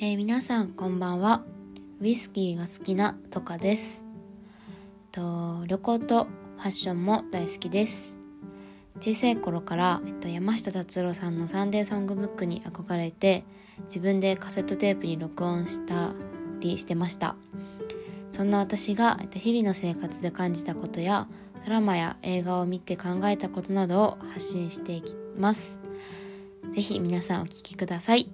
えー、皆さんこんばんは。ウイスキーが好きなトカです。と旅行とファッションも大好きです。小さい頃から、えっと、山下達郎さんの「サンデーソングブック」に憧れて自分でカセットテープに録音したりしてました。そんな私が、えっと、日々の生活で感じたことやドラマや映画を見て考えたことなどを発信していきます。是非皆さんお聴きください。